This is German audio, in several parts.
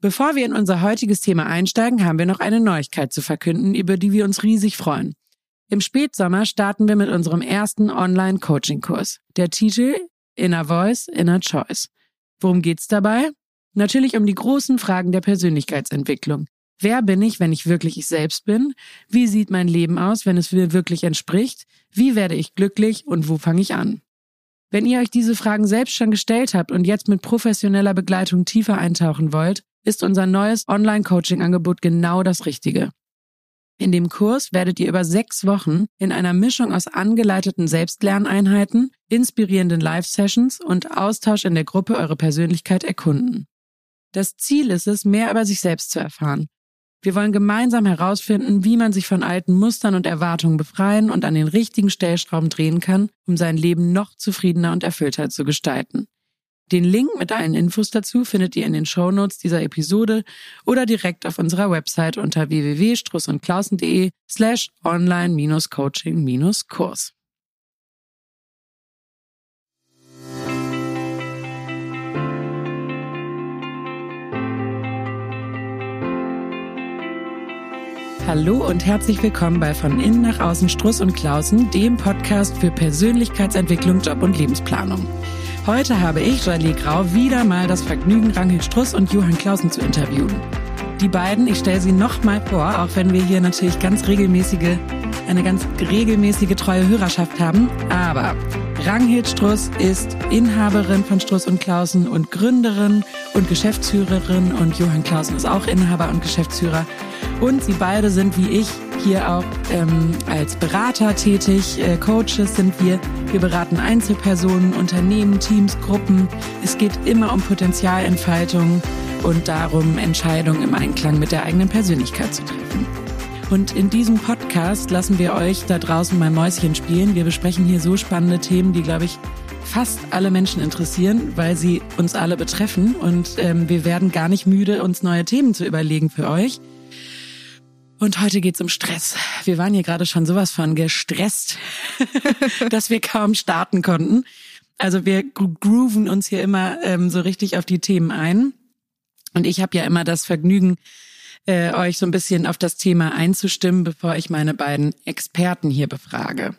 Bevor wir in unser heutiges Thema einsteigen, haben wir noch eine Neuigkeit zu verkünden, über die wir uns riesig freuen. Im Spätsommer starten wir mit unserem ersten Online-Coaching-Kurs. Der Titel Inner Voice, Inner Choice. Worum geht's dabei? Natürlich um die großen Fragen der Persönlichkeitsentwicklung. Wer bin ich, wenn ich wirklich ich selbst bin? Wie sieht mein Leben aus, wenn es mir wirklich entspricht? Wie werde ich glücklich und wo fange ich an? Wenn ihr euch diese Fragen selbst schon gestellt habt und jetzt mit professioneller Begleitung tiefer eintauchen wollt, ist unser neues Online-Coaching-Angebot genau das Richtige. In dem Kurs werdet ihr über sechs Wochen in einer Mischung aus angeleiteten Selbstlerneinheiten, inspirierenden Live-Sessions und Austausch in der Gruppe eure Persönlichkeit erkunden. Das Ziel ist es, mehr über sich selbst zu erfahren. Wir wollen gemeinsam herausfinden, wie man sich von alten Mustern und Erwartungen befreien und an den richtigen Stellschrauben drehen kann, um sein Leben noch zufriedener und erfüllter zu gestalten. Den Link mit allen Infos dazu findet ihr in den Shownotes dieser Episode oder direkt auf unserer Website unter www.strussundklausen.de slash online-coaching-kurs. Hallo und herzlich willkommen bei Von Innen nach Außen Struss und Klausen, dem Podcast für Persönlichkeitsentwicklung, Job und Lebensplanung. Heute habe ich, Jalie Grau, wieder mal das Vergnügen, Ranghild Struss und Johann Clausen zu interviewen. Die beiden, ich stelle sie nochmal vor, auch wenn wir hier natürlich ganz regelmäßige, eine ganz regelmäßige treue Hörerschaft haben. Aber Ranghild Struss ist Inhaberin von Struss und Clausen und Gründerin und Geschäftsführerin und Johann Clausen ist auch Inhaber und Geschäftsführer. Und sie beide sind wie ich hier auch ähm, als Berater tätig. Äh, Coaches sind wir. Wir beraten Einzelpersonen, Unternehmen, Teams, Gruppen. Es geht immer um Potenzialentfaltung und darum, Entscheidungen im Einklang mit der eigenen Persönlichkeit zu treffen. Und in diesem Podcast lassen wir euch da draußen mal Mäuschen spielen. Wir besprechen hier so spannende Themen, die, glaube ich, fast alle Menschen interessieren, weil sie uns alle betreffen. Und ähm, wir werden gar nicht müde, uns neue Themen zu überlegen für euch. Und heute geht's um Stress. Wir waren hier gerade schon sowas von gestresst, dass wir kaum starten konnten. Also wir grooven uns hier immer ähm, so richtig auf die Themen ein. Und ich habe ja immer das Vergnügen, äh, euch so ein bisschen auf das Thema einzustimmen, bevor ich meine beiden Experten hier befrage.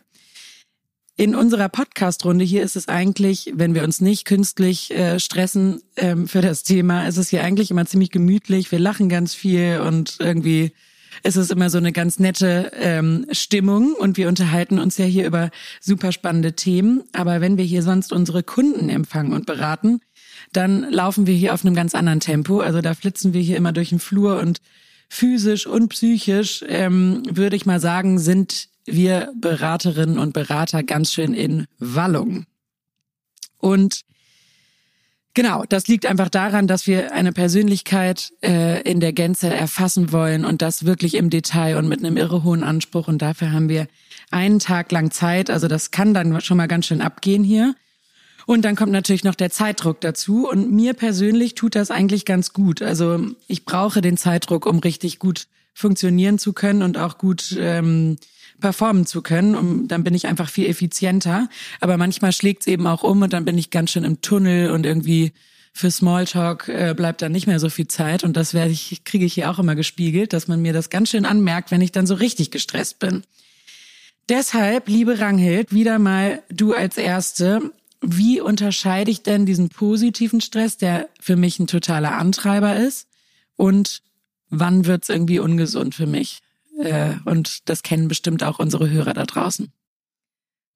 In unserer Podcast-Runde hier ist es eigentlich, wenn wir uns nicht künstlich äh, stressen ähm, für das Thema, ist es hier eigentlich immer ziemlich gemütlich. Wir lachen ganz viel und irgendwie es ist immer so eine ganz nette ähm, Stimmung und wir unterhalten uns ja hier über super spannende Themen. Aber wenn wir hier sonst unsere Kunden empfangen und beraten, dann laufen wir hier auf einem ganz anderen Tempo. Also da flitzen wir hier immer durch den Flur und physisch und psychisch, ähm, würde ich mal sagen, sind wir Beraterinnen und Berater ganz schön in Wallung. Und Genau, das liegt einfach daran, dass wir eine Persönlichkeit äh, in der Gänze erfassen wollen und das wirklich im Detail und mit einem irre hohen Anspruch. Und dafür haben wir einen Tag lang Zeit. Also das kann dann schon mal ganz schön abgehen hier. Und dann kommt natürlich noch der Zeitdruck dazu. Und mir persönlich tut das eigentlich ganz gut. Also ich brauche den Zeitdruck, um richtig gut funktionieren zu können und auch gut ähm, performen zu können. Und dann bin ich einfach viel effizienter. Aber manchmal schlägt es eben auch um und dann bin ich ganz schön im Tunnel und irgendwie für Smalltalk äh, bleibt dann nicht mehr so viel Zeit. Und das werde ich, kriege ich hier auch immer gespiegelt, dass man mir das ganz schön anmerkt, wenn ich dann so richtig gestresst bin. Deshalb, liebe Ranghild, wieder mal du als Erste. Wie unterscheide ich denn diesen positiven Stress, der für mich ein totaler Antreiber ist? Und wann wird's irgendwie ungesund für mich? Äh, und das kennen bestimmt auch unsere Hörer da draußen.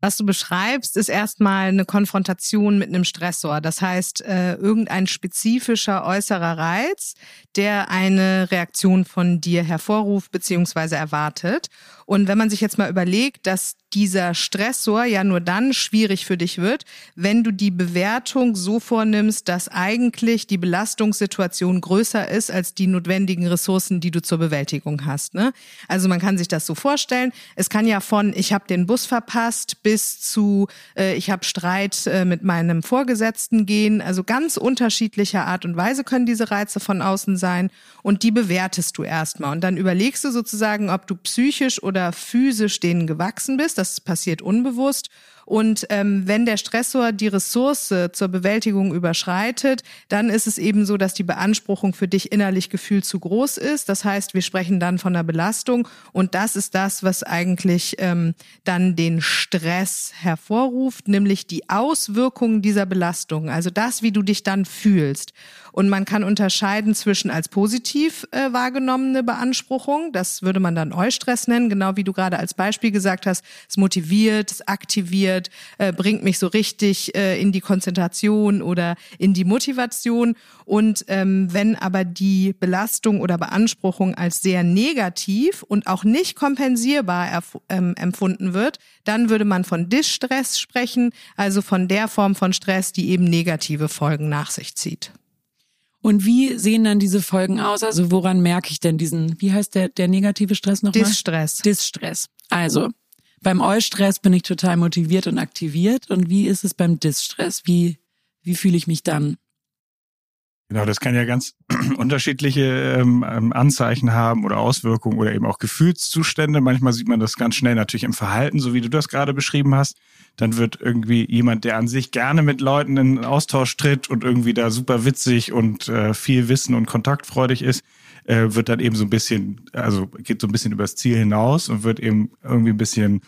Was du beschreibst, ist erstmal eine Konfrontation mit einem Stressor. Das heißt, äh, irgendein spezifischer äußerer Reiz, der eine Reaktion von dir hervorruft bzw. erwartet. Und wenn man sich jetzt mal überlegt, dass dieser Stressor ja nur dann schwierig für dich wird, wenn du die Bewertung so vornimmst, dass eigentlich die Belastungssituation größer ist als die notwendigen Ressourcen, die du zur Bewältigung hast. Ne? Also man kann sich das so vorstellen. Es kann ja von ich habe den Bus verpasst bis zu äh, ich habe Streit äh, mit meinem Vorgesetzten gehen. Also ganz unterschiedlicher Art und Weise können diese Reize von außen sein und die bewertest du erstmal und dann überlegst du sozusagen, ob du psychisch oder physisch denen gewachsen bist das passiert unbewusst Und ähm, wenn der Stressor die Ressource zur Bewältigung überschreitet, dann ist es eben so, dass die Beanspruchung für dich innerlich gefühlt zu groß ist. Das heißt, wir sprechen dann von einer Belastung und das ist das, was eigentlich ähm, dann den Stress hervorruft, nämlich die Auswirkungen dieser Belastung, also das, wie du dich dann fühlst. Und man kann unterscheiden zwischen als positiv äh, wahrgenommene Beanspruchung, das würde man dann Eustress nennen, genau wie du gerade als Beispiel gesagt hast, es motiviert, es aktiviert, äh, bringt mich so richtig äh, in die Konzentration oder in die Motivation. Und ähm, wenn aber die Belastung oder Beanspruchung als sehr negativ und auch nicht kompensierbar ähm, empfunden wird, dann würde man von Distress sprechen, also von der Form von Stress, die eben negative Folgen nach sich zieht. Und wie sehen dann diese Folgen aus? Also woran merke ich denn diesen, wie heißt der, der negative Stress nochmal? Distress. Distress. Also, beim Eustress bin ich total motiviert und aktiviert. Und wie ist es beim Distress? Wie, wie fühle ich mich dann? Genau, das kann ja ganz unterschiedliche ähm, ähm, Anzeichen haben oder Auswirkungen oder eben auch Gefühlszustände. Manchmal sieht man das ganz schnell natürlich im Verhalten, so wie du das gerade beschrieben hast. Dann wird irgendwie jemand, der an sich gerne mit Leuten in Austausch tritt und irgendwie da super witzig und äh, viel Wissen und kontaktfreudig ist, äh, wird dann eben so ein bisschen, also geht so ein bisschen übers Ziel hinaus und wird eben irgendwie ein bisschen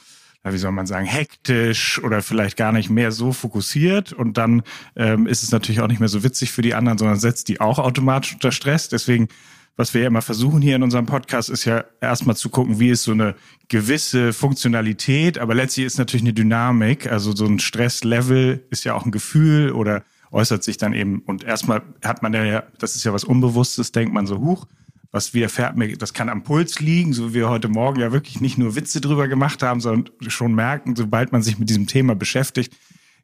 wie soll man sagen, hektisch oder vielleicht gar nicht mehr so fokussiert. Und dann ähm, ist es natürlich auch nicht mehr so witzig für die anderen, sondern setzt die auch automatisch unter Stress. Deswegen, was wir ja immer versuchen hier in unserem Podcast, ist ja erstmal zu gucken, wie ist so eine gewisse Funktionalität, aber letztlich ist natürlich eine Dynamik. Also so ein Stresslevel ist ja auch ein Gefühl oder äußert sich dann eben. Und erstmal hat man ja, das ist ja was Unbewusstes, denkt man so, huch, was widerfährt mir, das kann am Puls liegen, so wie wir heute Morgen ja wirklich nicht nur Witze drüber gemacht haben, sondern schon merken, sobald man sich mit diesem Thema beschäftigt,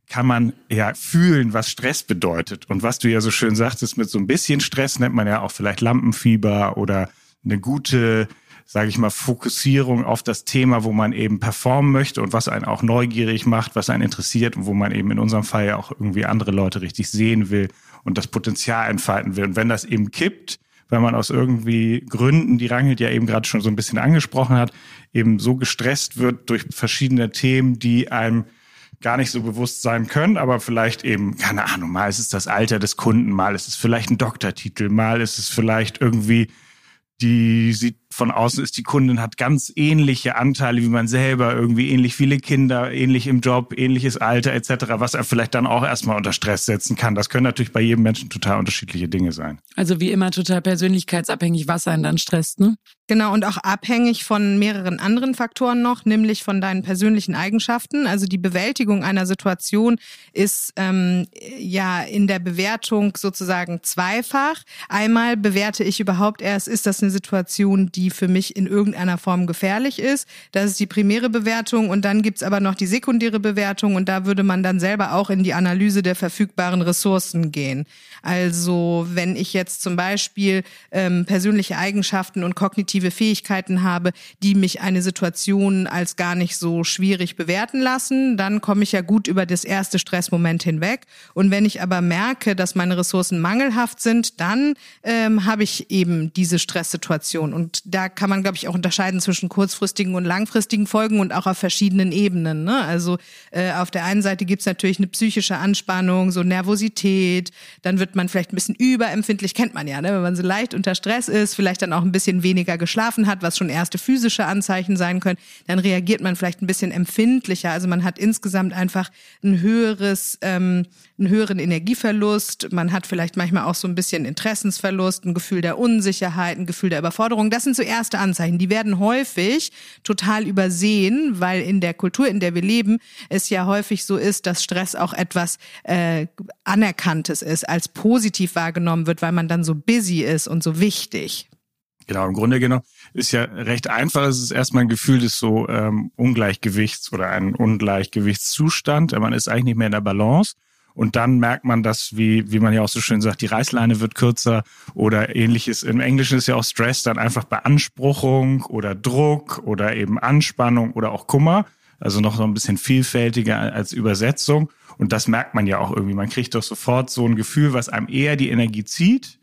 kann man ja fühlen, was Stress bedeutet. Und was du ja so schön sagtest, mit so ein bisschen Stress nennt man ja auch vielleicht Lampenfieber oder eine gute, sage ich mal, Fokussierung auf das Thema, wo man eben performen möchte und was einen auch neugierig macht, was einen interessiert und wo man eben in unserem Fall ja auch irgendwie andere Leute richtig sehen will und das Potenzial entfalten will. Und wenn das eben kippt, weil man aus irgendwie Gründen, die Rangelt ja eben gerade schon so ein bisschen angesprochen hat, eben so gestresst wird durch verschiedene Themen, die einem gar nicht so bewusst sein können, aber vielleicht eben, keine Ahnung, mal ist es das Alter des Kunden, mal ist es vielleicht ein Doktortitel, mal ist es vielleicht irgendwie die von außen ist die Kundin hat ganz ähnliche Anteile wie man selber, irgendwie ähnlich viele Kinder, ähnlich im Job, ähnliches Alter etc., was er vielleicht dann auch erstmal unter Stress setzen kann. Das können natürlich bei jedem Menschen total unterschiedliche Dinge sein. Also wie immer total persönlichkeitsabhängig, was einen dann stresst, ne? Genau, und auch abhängig von mehreren anderen Faktoren noch, nämlich von deinen persönlichen Eigenschaften. Also die Bewältigung einer Situation ist ähm, ja in der Bewertung sozusagen zweifach. Einmal bewerte ich überhaupt erst, ist das eine Situation, die für mich in irgendeiner Form gefährlich ist. Das ist die primäre Bewertung und dann gibt's aber noch die sekundäre Bewertung und da würde man dann selber auch in die Analyse der verfügbaren Ressourcen gehen. Also wenn ich jetzt zum Beispiel ähm, persönliche Eigenschaften und kognitive Fähigkeiten habe, die mich eine Situation als gar nicht so schwierig bewerten lassen, dann komme ich ja gut über das erste Stressmoment hinweg. Und wenn ich aber merke, dass meine Ressourcen mangelhaft sind, dann ähm, habe ich eben diese Stresssituation. Und da kann man, glaube ich, auch unterscheiden zwischen kurzfristigen und langfristigen Folgen und auch auf verschiedenen Ebenen. Ne? Also äh, auf der einen Seite gibt's natürlich eine psychische Anspannung, so Nervosität, dann wird wird man vielleicht ein bisschen überempfindlich, kennt man ja, ne? wenn man so leicht unter Stress ist, vielleicht dann auch ein bisschen weniger geschlafen hat, was schon erste physische Anzeichen sein können, dann reagiert man vielleicht ein bisschen empfindlicher. Also man hat insgesamt einfach ein höheres, ähm, einen höheren Energieverlust, man hat vielleicht manchmal auch so ein bisschen Interessensverlust, ein Gefühl der Unsicherheit, ein Gefühl der Überforderung. Das sind so erste Anzeichen. Die werden häufig total übersehen, weil in der Kultur, in der wir leben, es ja häufig so ist, dass Stress auch etwas äh, Anerkanntes ist, als positiv wahrgenommen wird, weil man dann so busy ist und so wichtig. Genau, im Grunde genommen ist ja recht einfach. Es ist erstmal ein Gefühl des so ähm, Ungleichgewichts oder ein Ungleichgewichtszustand. Man ist eigentlich nicht mehr in der Balance. Und dann merkt man dass, wie, wie man ja auch so schön sagt, die Reißleine wird kürzer oder ähnliches. Im Englischen ist ja auch Stress dann einfach Beanspruchung oder Druck oder eben Anspannung oder auch Kummer. Also noch so ein bisschen vielfältiger als Übersetzung. Und das merkt man ja auch irgendwie. Man kriegt doch sofort so ein Gefühl, was einem eher die Energie zieht,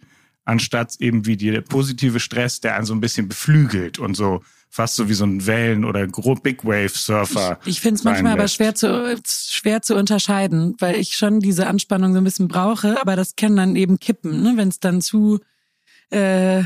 anstatt eben wie der positive Stress, der einen so ein bisschen beflügelt und so fast so wie so ein Wellen- oder Big Wave Surfer. Ich, ich finde es manchmal aber schwer zu, schwer zu unterscheiden, weil ich schon diese Anspannung so ein bisschen brauche, aber das kann dann eben kippen, ne? wenn es dann zu äh,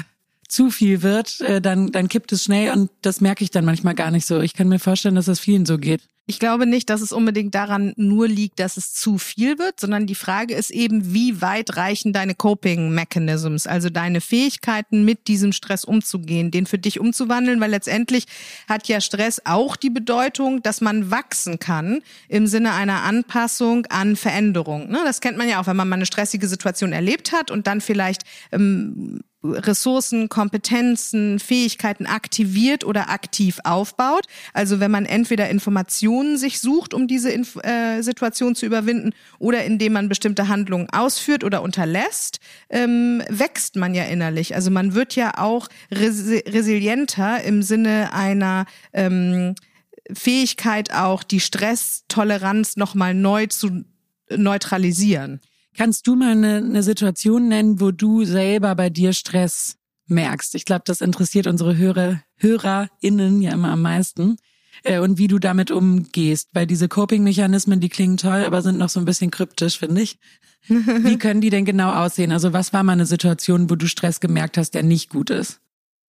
zu viel wird, äh, dann, dann kippt es schnell und das merke ich dann manchmal gar nicht so. Ich kann mir vorstellen, dass das vielen so geht. Ich glaube nicht, dass es unbedingt daran nur liegt, dass es zu viel wird, sondern die Frage ist eben, wie weit reichen deine Coping Mechanisms, also deine Fähigkeiten, mit diesem Stress umzugehen, den für dich umzuwandeln, weil letztendlich hat ja Stress auch die Bedeutung, dass man wachsen kann im Sinne einer Anpassung an Veränderung. Ne, das kennt man ja auch, wenn man mal eine stressige Situation erlebt hat und dann vielleicht ähm, Ressourcen, Kompetenzen, Fähigkeiten aktiviert oder aktiv aufbaut. Also wenn man entweder Informationen sich sucht, um diese Inf äh, Situation zu überwinden, oder indem man bestimmte Handlungen ausführt oder unterlässt, ähm, wächst man ja innerlich. Also man wird ja auch resi resilienter im Sinne einer ähm, Fähigkeit auch, die Stresstoleranz nochmal neu zu neutralisieren. Kannst du mal eine, eine Situation nennen, wo du selber bei dir Stress merkst? Ich glaube, das interessiert unsere Hörer, HörerInnen ja immer am meisten. Äh, und wie du damit umgehst. Weil diese Coping-Mechanismen, die klingen toll, aber sind noch so ein bisschen kryptisch, finde ich. wie können die denn genau aussehen? Also was war mal eine Situation, wo du Stress gemerkt hast, der nicht gut ist?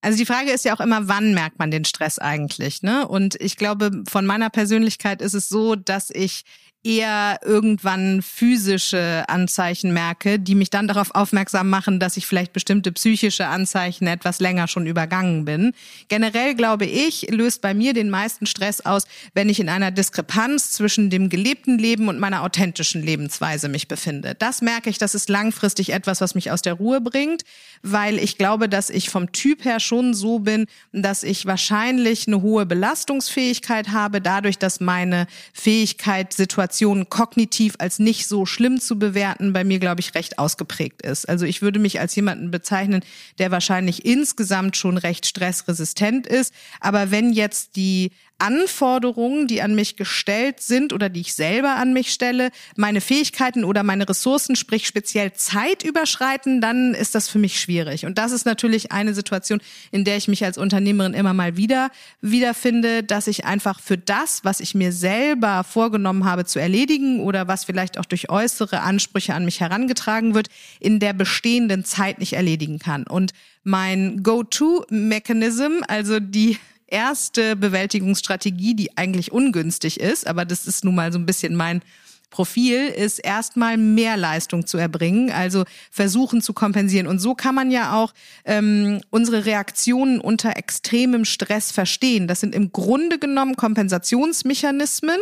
Also die Frage ist ja auch immer, wann merkt man den Stress eigentlich? Ne? Und ich glaube, von meiner Persönlichkeit ist es so, dass ich eher irgendwann physische Anzeichen merke, die mich dann darauf aufmerksam machen, dass ich vielleicht bestimmte psychische Anzeichen etwas länger schon übergangen bin. Generell glaube ich, löst bei mir den meisten Stress aus, wenn ich in einer Diskrepanz zwischen dem gelebten Leben und meiner authentischen Lebensweise mich befinde. Das merke ich, das ist langfristig etwas, was mich aus der Ruhe bringt, weil ich glaube, dass ich vom Typ her schon so bin, dass ich wahrscheinlich eine hohe Belastungsfähigkeit habe, dadurch, dass meine Fähigkeit, Situation Situationen kognitiv als nicht so schlimm zu bewerten, bei mir, glaube ich, recht ausgeprägt ist. Also ich würde mich als jemanden bezeichnen, der wahrscheinlich insgesamt schon recht stressresistent ist. Aber wenn jetzt die Anforderungen, die an mich gestellt sind oder die ich selber an mich stelle, meine Fähigkeiten oder meine Ressourcen, sprich speziell Zeit überschreiten, dann ist das für mich schwierig. Und das ist natürlich eine Situation, in der ich mich als Unternehmerin immer mal wieder wiederfinde, dass ich einfach für das, was ich mir selber vorgenommen habe zu erledigen oder was vielleicht auch durch äußere Ansprüche an mich herangetragen wird, in der bestehenden Zeit nicht erledigen kann. Und mein Go-To-Mechanism, also die erste Bewältigungsstrategie, die eigentlich ungünstig ist, aber das ist nun mal so ein bisschen mein Profil ist erstmal mehr Leistung zu erbringen, also versuchen zu kompensieren. Und so kann man ja auch ähm, unsere Reaktionen unter extremem Stress verstehen. Das sind im Grunde genommen Kompensationsmechanismen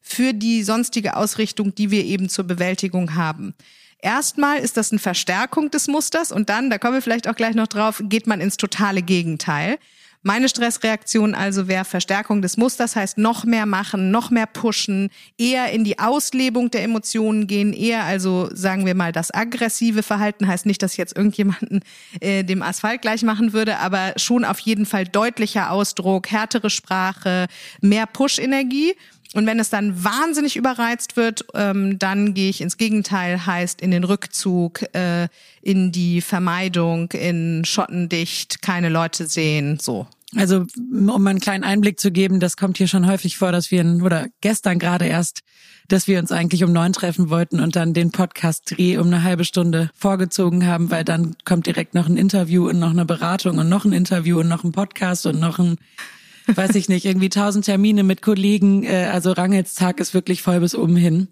für die sonstige Ausrichtung, die wir eben zur Bewältigung haben. Erstmal ist das eine Verstärkung des Musters und dann, da kommen wir vielleicht auch gleich noch drauf, geht man ins totale Gegenteil. Meine Stressreaktion also wäre Verstärkung des Musters, heißt noch mehr machen, noch mehr pushen, eher in die Auslebung der Emotionen gehen, eher also sagen wir mal das aggressive Verhalten, heißt nicht, dass ich jetzt irgendjemanden äh, dem Asphalt gleich machen würde, aber schon auf jeden Fall deutlicher Ausdruck, härtere Sprache, mehr Push-Energie. Und wenn es dann wahnsinnig überreizt wird, ähm, dann gehe ich ins Gegenteil, heißt in den Rückzug, äh, in die Vermeidung, in Schottendicht, keine Leute sehen, so. Also um einen kleinen Einblick zu geben, das kommt hier schon häufig vor, dass wir, oder gestern gerade erst, dass wir uns eigentlich um neun treffen wollten und dann den Podcast-Dreh um eine halbe Stunde vorgezogen haben, weil dann kommt direkt noch ein Interview und noch eine Beratung und noch ein Interview und noch ein Podcast und noch ein weiß ich nicht, irgendwie tausend Termine mit Kollegen. Äh, also Rangels Tag ist wirklich voll bis oben hin.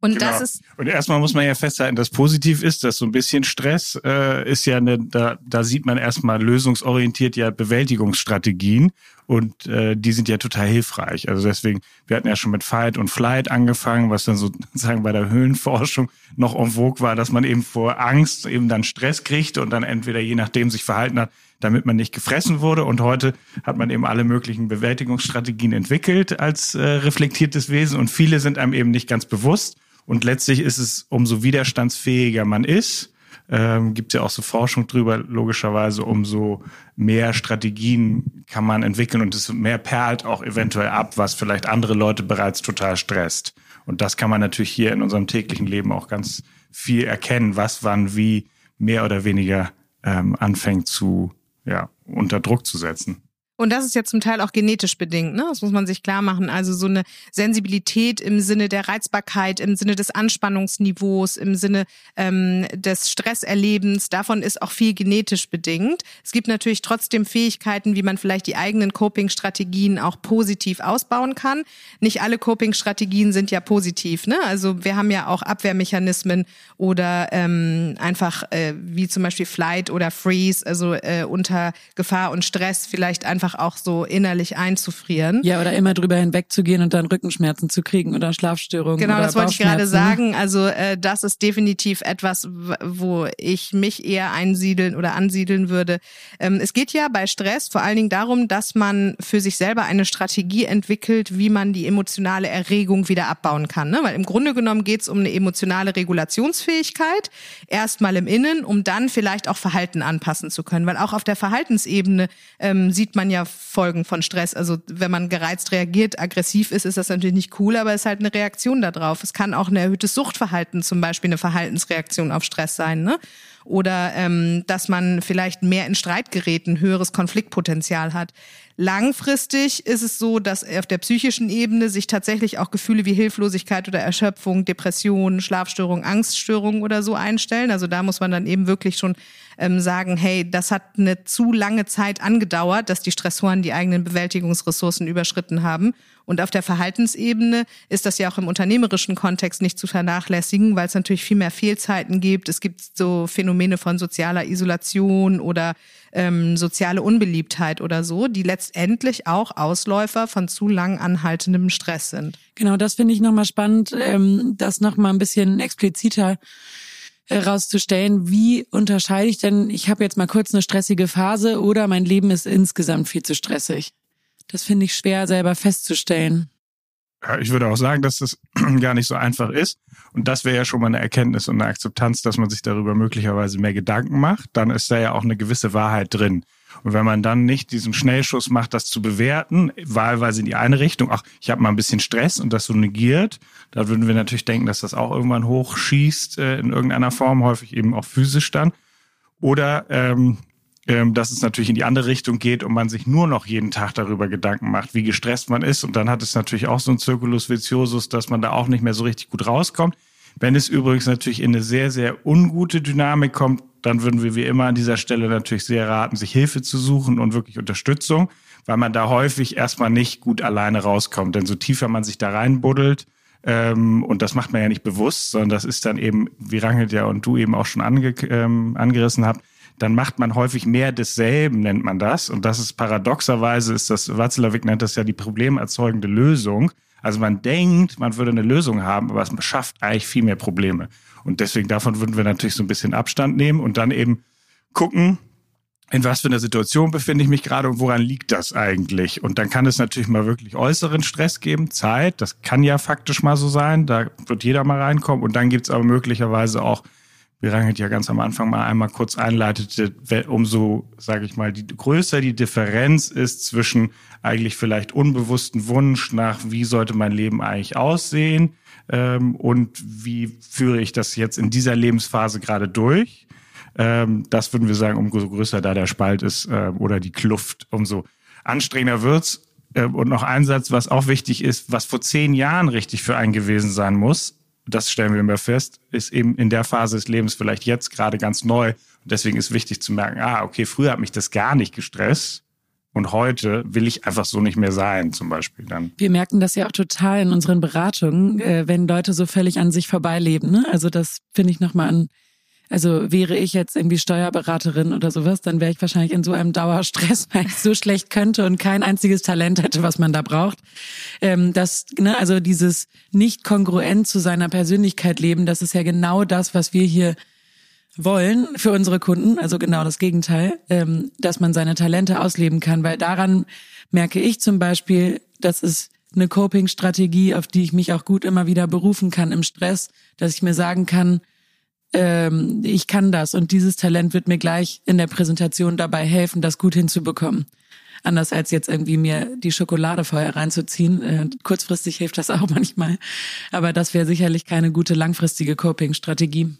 Und genau. das ist. Und erstmal muss man ja festhalten, dass positiv ist, dass so ein bisschen Stress äh, ist ja eine, da, da sieht man erstmal lösungsorientiert ja Bewältigungsstrategien und äh, die sind ja total hilfreich. Also deswegen, wir hatten ja schon mit Fight und Flight angefangen, was dann sozusagen bei der Höhlenforschung noch en vogue war, dass man eben vor Angst eben dann Stress kriegt und dann entweder je nachdem sich verhalten hat, damit man nicht gefressen wurde. Und heute hat man eben alle möglichen Bewältigungsstrategien entwickelt als äh, reflektiertes Wesen und viele sind einem eben nicht ganz bewusst. Und letztlich ist es, umso widerstandsfähiger man ist, ähm, gibt ja auch so Forschung drüber, logischerweise, umso mehr Strategien kann man entwickeln und es mehr perlt auch eventuell ab, was vielleicht andere Leute bereits total stresst. Und das kann man natürlich hier in unserem täglichen Leben auch ganz viel erkennen, was wann wie mehr oder weniger ähm, anfängt zu ja, unter Druck zu setzen. Und das ist ja zum Teil auch genetisch bedingt, ne? Das muss man sich klar machen. Also so eine Sensibilität im Sinne der Reizbarkeit, im Sinne des Anspannungsniveaus, im Sinne ähm, des Stresserlebens, davon ist auch viel genetisch bedingt. Es gibt natürlich trotzdem Fähigkeiten, wie man vielleicht die eigenen Coping-Strategien auch positiv ausbauen kann. Nicht alle Coping-Strategien sind ja positiv, ne? Also wir haben ja auch Abwehrmechanismen oder ähm, einfach äh, wie zum Beispiel Flight oder Freeze, also äh, unter Gefahr und Stress vielleicht einfach einfach auch so innerlich einzufrieren. Ja, oder immer drüber hinwegzugehen und dann Rückenschmerzen zu kriegen oder Schlafstörungen. Genau, oder das wollte ich gerade sagen. Also äh, das ist definitiv etwas, wo ich mich eher einsiedeln oder ansiedeln würde. Ähm, es geht ja bei Stress vor allen Dingen darum, dass man für sich selber eine Strategie entwickelt, wie man die emotionale Erregung wieder abbauen kann. Ne? Weil im Grunde genommen geht es um eine emotionale Regulationsfähigkeit, erstmal im Innen, um dann vielleicht auch Verhalten anpassen zu können. Weil auch auf der Verhaltensebene ähm, sieht man ja ja Folgen von Stress. Also wenn man gereizt reagiert, aggressiv ist, ist das natürlich nicht cool, aber es ist halt eine Reaktion darauf. Es kann auch ein erhöhtes Suchtverhalten zum Beispiel eine Verhaltensreaktion auf Stress sein. Ne? oder ähm, dass man vielleicht mehr in Streit gerät, ein höheres Konfliktpotenzial hat. Langfristig ist es so, dass auf der psychischen Ebene sich tatsächlich auch Gefühle wie Hilflosigkeit oder Erschöpfung, Depression, Schlafstörung, Angststörung oder so einstellen. Also da muss man dann eben wirklich schon ähm, sagen, hey, das hat eine zu lange Zeit angedauert, dass die Stressoren die eigenen Bewältigungsressourcen überschritten haben. Und auf der Verhaltensebene ist das ja auch im unternehmerischen Kontext nicht zu vernachlässigen, weil es natürlich viel mehr Fehlzeiten gibt. Es gibt so Phänomene von sozialer Isolation oder ähm, soziale Unbeliebtheit oder so, die letztendlich auch Ausläufer von zu lang anhaltendem Stress sind. Genau, das finde ich nochmal spannend, ähm, das nochmal ein bisschen expliziter herauszustellen, wie unterscheide ich denn, ich habe jetzt mal kurz eine stressige Phase oder mein Leben ist insgesamt viel zu stressig. Das finde ich schwer selber festzustellen. Ja, ich würde auch sagen, dass das gar nicht so einfach ist. Und das wäre ja schon mal eine Erkenntnis und eine Akzeptanz, dass man sich darüber möglicherweise mehr Gedanken macht. Dann ist da ja auch eine gewisse Wahrheit drin. Und wenn man dann nicht diesen Schnellschuss macht, das zu bewerten, wahlweise in die eine Richtung, ach, ich habe mal ein bisschen Stress und das so negiert, da würden wir natürlich denken, dass das auch irgendwann hochschießt äh, in irgendeiner Form, häufig eben auch physisch dann. Oder ähm, ähm, dass es natürlich in die andere Richtung geht und man sich nur noch jeden Tag darüber Gedanken macht, wie gestresst man ist. Und dann hat es natürlich auch so ein Circulus viciosus, dass man da auch nicht mehr so richtig gut rauskommt. Wenn es übrigens natürlich in eine sehr, sehr ungute Dynamik kommt, dann würden wir wie immer an dieser Stelle natürlich sehr raten, sich Hilfe zu suchen und wirklich Unterstützung, weil man da häufig erstmal nicht gut alleine rauskommt. Denn so tiefer man sich da reinbuddelt, ähm, und das macht man ja nicht bewusst, sondern das ist dann eben, wie Rangelt ja und du eben auch schon ange, ähm, angerissen habt, dann macht man häufig mehr desselben, nennt man das. Und das ist paradoxerweise, ist das, Watzlawick nennt das ja die problemerzeugende Lösung. Also man denkt, man würde eine Lösung haben, aber es schafft eigentlich viel mehr Probleme. Und deswegen davon würden wir natürlich so ein bisschen Abstand nehmen und dann eben gucken, in was für einer Situation befinde ich mich gerade und woran liegt das eigentlich? Und dann kann es natürlich mal wirklich äußeren Stress geben, Zeit, das kann ja faktisch mal so sein, da wird jeder mal reinkommen. Und dann gibt es aber möglicherweise auch wie Rangit ja ganz am Anfang mal einmal kurz einleitete, umso, sage ich mal, die größer die Differenz ist zwischen eigentlich vielleicht unbewussten Wunsch nach, wie sollte mein Leben eigentlich aussehen ähm, und wie führe ich das jetzt in dieser Lebensphase gerade durch. Ähm, das würden wir sagen, umso größer da der Spalt ist äh, oder die Kluft, umso anstrengender wird's. Äh, und noch ein Satz, was auch wichtig ist, was vor zehn Jahren richtig für einen gewesen sein muss, das stellen wir immer fest, ist eben in der Phase des Lebens vielleicht jetzt gerade ganz neu. Und deswegen ist wichtig zu merken, ah, okay, früher hat mich das gar nicht gestresst. Und heute will ich einfach so nicht mehr sein, zum Beispiel dann. Wir merken das ja auch total in unseren Beratungen, äh, wenn Leute so völlig an sich vorbeileben. Ne? Also das finde ich nochmal ein also wäre ich jetzt irgendwie Steuerberaterin oder sowas, dann wäre ich wahrscheinlich in so einem Dauerstress, weil ich so schlecht könnte und kein einziges Talent hätte, was man da braucht. Ähm, das, ne, also dieses nicht kongruent zu seiner Persönlichkeit leben, das ist ja genau das, was wir hier wollen für unsere Kunden, also genau das Gegenteil, ähm, dass man seine Talente ausleben kann, weil daran merke ich zum Beispiel, das ist eine Coping-Strategie, auf die ich mich auch gut immer wieder berufen kann im Stress, dass ich mir sagen kann, ähm, ich kann das und dieses Talent wird mir gleich in der Präsentation dabei helfen, das gut hinzubekommen. Anders als jetzt irgendwie mir die Schokolade vorher reinzuziehen. Äh, kurzfristig hilft das auch manchmal. Aber das wäre sicherlich keine gute langfristige Coping-Strategie.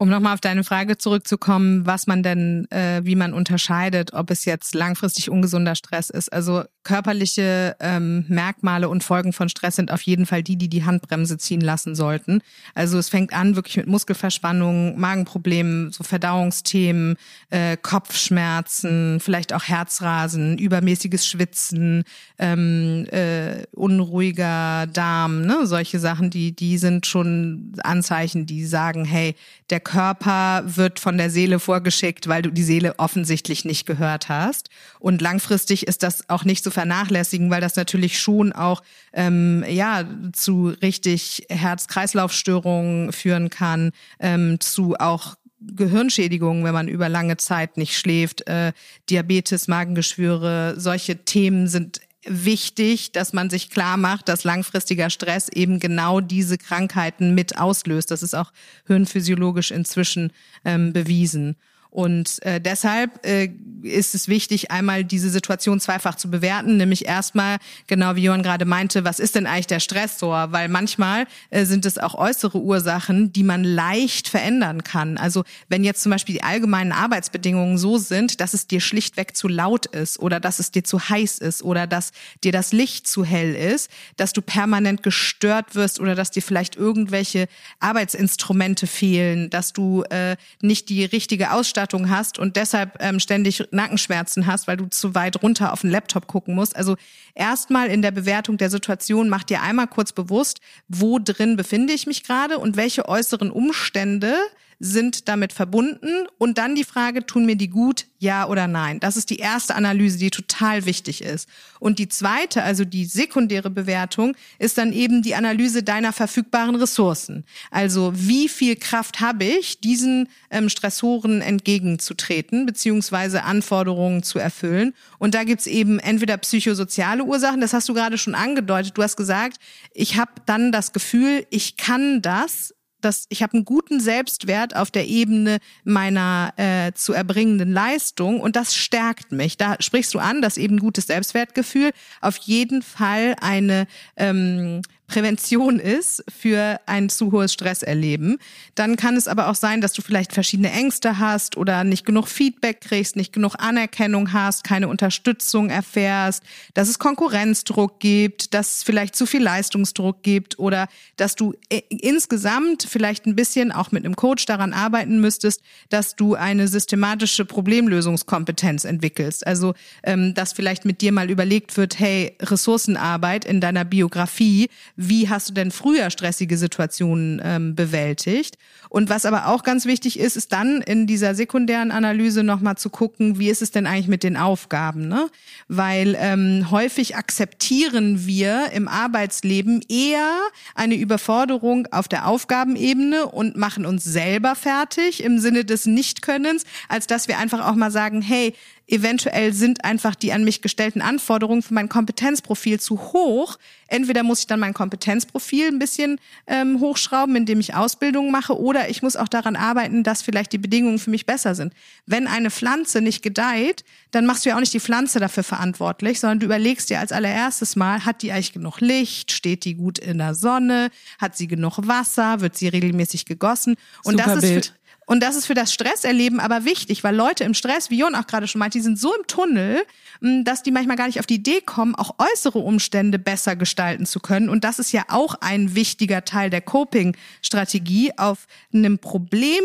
Um nochmal auf deine Frage zurückzukommen, was man denn, äh, wie man unterscheidet, ob es jetzt langfristig ungesunder Stress ist. Also körperliche ähm, Merkmale und Folgen von Stress sind auf jeden Fall die, die die Handbremse ziehen lassen sollten. Also es fängt an wirklich mit Muskelverspannungen, Magenproblemen, so Verdauungsthemen, äh, Kopfschmerzen, vielleicht auch Herzrasen, übermäßiges Schwitzen, ähm, äh, unruhiger Darm, ne? solche Sachen, die die sind schon Anzeichen, die sagen, hey, der Körper wird von der Seele vorgeschickt, weil du die Seele offensichtlich nicht gehört hast. Und langfristig ist das auch nicht zu vernachlässigen, weil das natürlich schon auch ähm, ja zu richtig Herz-Kreislauf-Störungen führen kann, ähm, zu auch Gehirnschädigungen, wenn man über lange Zeit nicht schläft, äh, Diabetes, Magengeschwüre, solche Themen sind wichtig, dass man sich klar macht, dass langfristiger Stress eben genau diese Krankheiten mit auslöst. Das ist auch hirnphysiologisch inzwischen ähm, bewiesen. Und äh, deshalb äh, ist es wichtig, einmal diese Situation zweifach zu bewerten, nämlich erstmal, genau wie Johann gerade meinte, was ist denn eigentlich der Stressor? Weil manchmal äh, sind es auch äußere Ursachen, die man leicht verändern kann. Also wenn jetzt zum Beispiel die allgemeinen Arbeitsbedingungen so sind, dass es dir schlichtweg zu laut ist oder dass es dir zu heiß ist oder dass dir das Licht zu hell ist, dass du permanent gestört wirst oder dass dir vielleicht irgendwelche Arbeitsinstrumente fehlen, dass du äh, nicht die richtige Ausstattung Ausstattung hast und deshalb ähm, ständig Nackenschmerzen hast, weil du zu weit runter auf den Laptop gucken musst. Also erstmal in der Bewertung der Situation mach dir einmal kurz bewusst, wo drin befinde ich mich gerade und welche äußeren Umstände sind damit verbunden und dann die Frage, tun mir die gut, ja oder nein? Das ist die erste Analyse, die total wichtig ist. Und die zweite, also die sekundäre Bewertung, ist dann eben die Analyse deiner verfügbaren Ressourcen. Also wie viel Kraft habe ich, diesen ähm, Stressoren entgegenzutreten, beziehungsweise Anforderungen zu erfüllen. Und da gibt's eben entweder psychosoziale Ursachen, das hast du gerade schon angedeutet, du hast gesagt, ich habe dann das Gefühl, ich kann das, dass ich habe einen guten Selbstwert auf der Ebene meiner äh, zu erbringenden Leistung und das stärkt mich. Da sprichst du an, dass eben gutes Selbstwertgefühl auf jeden Fall eine ähm, Prävention ist für ein zu hohes Stresserleben. Dann kann es aber auch sein, dass du vielleicht verschiedene Ängste hast oder nicht genug Feedback kriegst, nicht genug Anerkennung hast, keine Unterstützung erfährst, dass es Konkurrenzdruck gibt, dass es vielleicht zu viel Leistungsdruck gibt oder dass du äh, insgesamt vielleicht ein bisschen auch mit einem Coach daran arbeiten müsstest, dass du eine systematische Problemlösungskompetenz entwickelst. Also, ähm, dass vielleicht mit dir mal überlegt wird, hey, Ressourcenarbeit in deiner Biografie, wie hast du denn früher stressige Situationen ähm, bewältigt? Und was aber auch ganz wichtig ist, ist dann in dieser sekundären Analyse nochmal zu gucken, wie ist es denn eigentlich mit den Aufgaben? Ne? Weil ähm, häufig akzeptieren wir im Arbeitsleben eher eine Überforderung auf der Aufgabenebene und machen uns selber fertig im Sinne des Nichtkönnens, als dass wir einfach auch mal sagen, hey, eventuell sind einfach die an mich gestellten Anforderungen für mein Kompetenzprofil zu hoch. Entweder muss ich dann mein Kompetenzprofil ein bisschen ähm, hochschrauben, indem ich Ausbildung mache, oder ich muss auch daran arbeiten, dass vielleicht die Bedingungen für mich besser sind. Wenn eine Pflanze nicht gedeiht, dann machst du ja auch nicht die Pflanze dafür verantwortlich, sondern du überlegst dir als allererstes Mal, hat die eigentlich genug Licht, steht die gut in der Sonne, hat sie genug Wasser, wird sie regelmäßig gegossen? Und Super das ist Bild. für, und das ist für das Stresserleben aber wichtig, weil Leute im Stress, wie Jon auch gerade schon meint, die sind so im Tunnel, mh, dass die manchmal gar nicht auf die Idee kommen, auch äußere Umstände besser gestalten zu können. Und das ist ja auch ein wichtiger Teil der Coping-Strategie, auf einem Problem